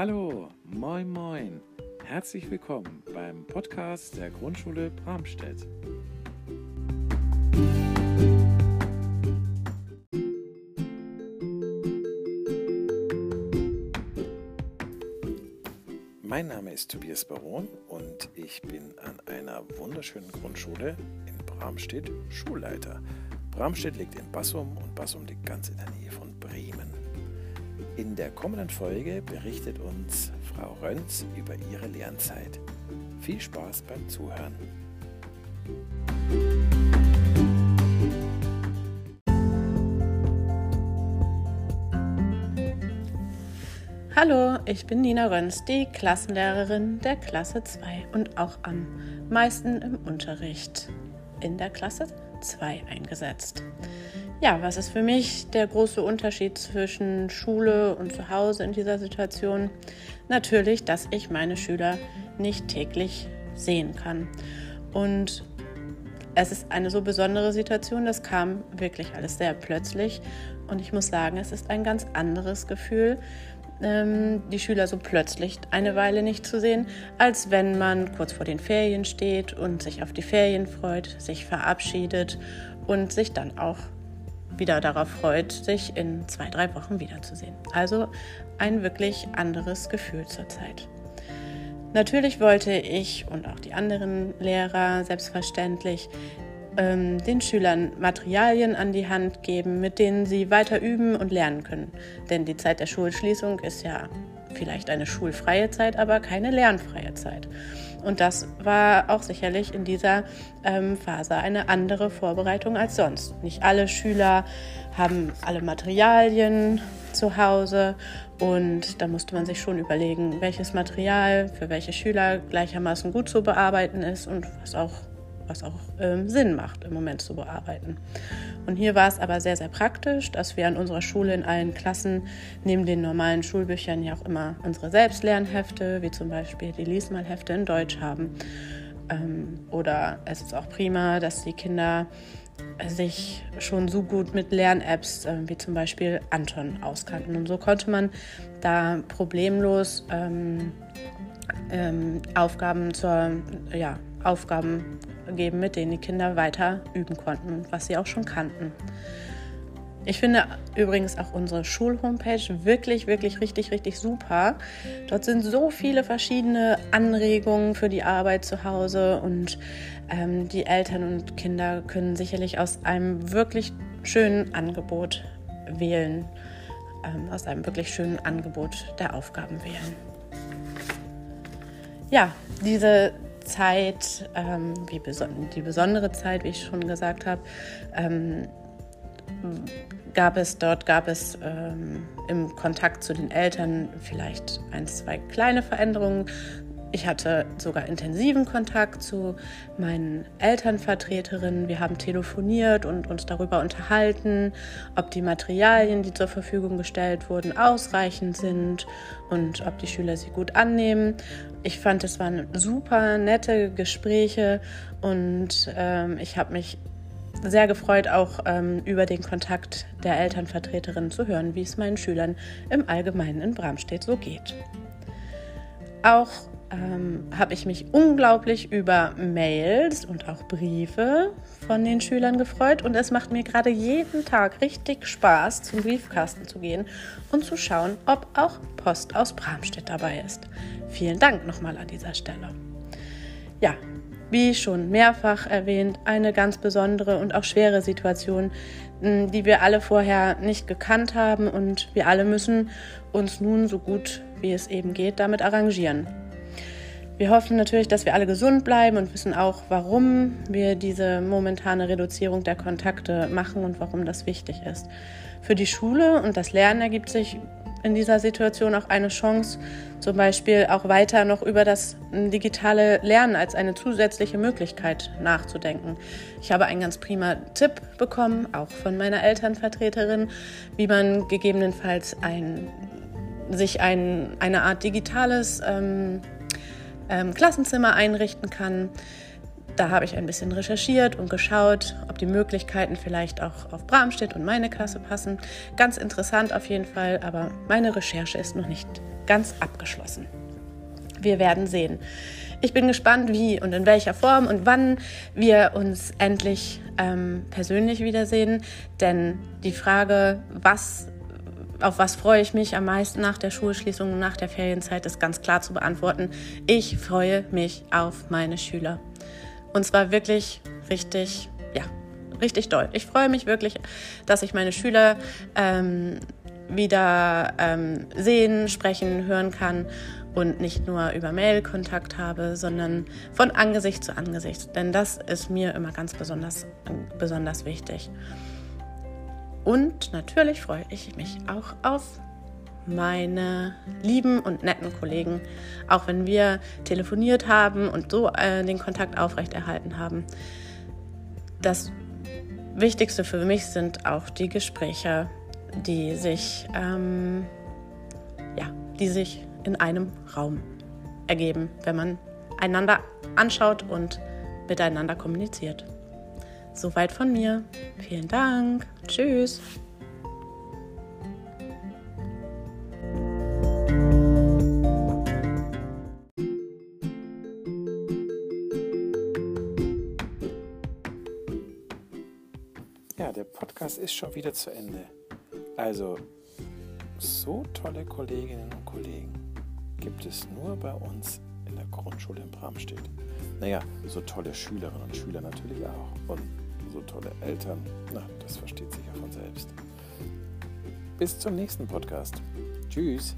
Hallo, moin, moin. Herzlich willkommen beim Podcast der Grundschule Bramstedt. Mein Name ist Tobias Baron und ich bin an einer wunderschönen Grundschule in Bramstedt Schulleiter. Bramstedt liegt in Bassum und Bassum liegt ganz in der Nähe von Bremen. In der kommenden Folge berichtet uns Frau Rönz über ihre Lernzeit. Viel Spaß beim Zuhören. Hallo, ich bin Nina Rönz, die Klassenlehrerin der Klasse 2 und auch am meisten im Unterricht in der Klasse 2 eingesetzt. Ja, was ist für mich der große Unterschied zwischen Schule und zu Hause in dieser Situation? Natürlich, dass ich meine Schüler nicht täglich sehen kann. Und es ist eine so besondere Situation, das kam wirklich alles sehr plötzlich. Und ich muss sagen, es ist ein ganz anderes Gefühl, ähm, die Schüler so plötzlich eine Weile nicht zu sehen, als wenn man kurz vor den Ferien steht und sich auf die Ferien freut, sich verabschiedet und sich dann auch wieder darauf freut, sich in zwei, drei Wochen wiederzusehen. Also ein wirklich anderes Gefühl zurzeit. Natürlich wollte ich und auch die anderen Lehrer selbstverständlich ähm, den Schülern Materialien an die Hand geben, mit denen sie weiter üben und lernen können. Denn die Zeit der Schulschließung ist ja vielleicht eine schulfreie Zeit, aber keine lernfreie Zeit. Und das war auch sicherlich in dieser ähm, Phase eine andere Vorbereitung als sonst. Nicht alle Schüler haben alle Materialien zu Hause und da musste man sich schon überlegen, welches Material für welche Schüler gleichermaßen gut zu bearbeiten ist und was auch was auch ähm, Sinn macht, im Moment zu bearbeiten. Und hier war es aber sehr, sehr praktisch, dass wir an unserer Schule in allen Klassen neben den normalen Schulbüchern ja auch immer unsere Selbstlernhefte, wie zum Beispiel die Liesmalhefte in Deutsch haben. Ähm, oder es ist auch prima, dass die Kinder sich schon so gut mit Lern-Apps äh, wie zum Beispiel Anton auskannten. Und so konnte man da problemlos ähm, ähm, Aufgaben zur ja, Aufgaben geben, mit denen die Kinder weiter üben konnten was sie auch schon kannten. Ich finde übrigens auch unsere Schulhomepage wirklich, wirklich richtig, richtig super. Dort sind so viele verschiedene Anregungen für die Arbeit zu Hause und ähm, die Eltern und Kinder können sicherlich aus einem wirklich schönen Angebot wählen, ähm, aus einem wirklich schönen Angebot der Aufgaben wählen. Ja, diese Zeit, ähm, wie beson die besondere Zeit, wie ich schon gesagt habe, ähm, gab es dort gab es ähm, im Kontakt zu den Eltern vielleicht ein, zwei kleine Veränderungen. Ich hatte sogar intensiven Kontakt zu meinen Elternvertreterinnen. Wir haben telefoniert und uns darüber unterhalten, ob die Materialien, die zur Verfügung gestellt wurden, ausreichend sind und ob die Schüler sie gut annehmen. Ich fand, es waren super nette Gespräche und ähm, ich habe mich sehr gefreut, auch ähm, über den Kontakt der Elternvertreterinnen zu hören, wie es meinen Schülern im Allgemeinen in Bramstedt so geht. Auch ähm, habe ich mich unglaublich über Mails und auch Briefe von den Schülern gefreut. Und es macht mir gerade jeden Tag richtig Spaß, zum Briefkasten zu gehen und zu schauen, ob auch Post aus Bramstedt dabei ist. Vielen Dank nochmal an dieser Stelle. Ja, wie schon mehrfach erwähnt, eine ganz besondere und auch schwere Situation, die wir alle vorher nicht gekannt haben und wir alle müssen uns nun so gut wie es eben geht damit arrangieren. Wir hoffen natürlich, dass wir alle gesund bleiben und wissen auch, warum wir diese momentane Reduzierung der Kontakte machen und warum das wichtig ist. Für die Schule und das Lernen ergibt sich in dieser Situation auch eine Chance, zum Beispiel auch weiter noch über das digitale Lernen als eine zusätzliche Möglichkeit nachzudenken. Ich habe einen ganz prima Tipp bekommen, auch von meiner Elternvertreterin, wie man gegebenenfalls ein, sich ein, eine Art digitales ähm, ähm, Klassenzimmer einrichten kann. da habe ich ein bisschen recherchiert und geschaut, ob die Möglichkeiten vielleicht auch auf Bramstedt und meine Klasse passen. Ganz interessant auf jeden Fall, aber meine Recherche ist noch nicht ganz abgeschlossen. Wir werden sehen. Ich bin gespannt, wie und in welcher Form und wann wir uns endlich ähm, persönlich wiedersehen. Denn die Frage, was, auf was freue ich mich am meisten nach der Schulschließung und nach der Ferienzeit, ist ganz klar zu beantworten. Ich freue mich auf meine Schüler. Und zwar wirklich richtig, ja, richtig doll. Ich freue mich wirklich, dass ich meine Schüler ähm, wieder ähm, sehen, sprechen, hören kann und nicht nur über Mail Kontakt habe, sondern von Angesicht zu Angesicht. Denn das ist mir immer ganz besonders, besonders wichtig. Und natürlich freue ich mich auch auf meine lieben und netten Kollegen, auch wenn wir telefoniert haben und so äh, den Kontakt aufrechterhalten haben. Das Wichtigste für mich sind auch die Gespräche, die sich, ähm, ja, die sich in einem Raum ergeben, wenn man einander anschaut und miteinander kommuniziert. Soweit von mir. Vielen Dank. Tschüss. Ja, der Podcast ist schon wieder zu Ende. Also, so tolle Kolleginnen und Kollegen gibt es nur bei uns in der Grundschule in Bramstedt. Naja, so tolle Schülerinnen und Schüler natürlich auch. Und so tolle Eltern, na, das versteht sich ja von selbst. Bis zum nächsten Podcast. Tschüss.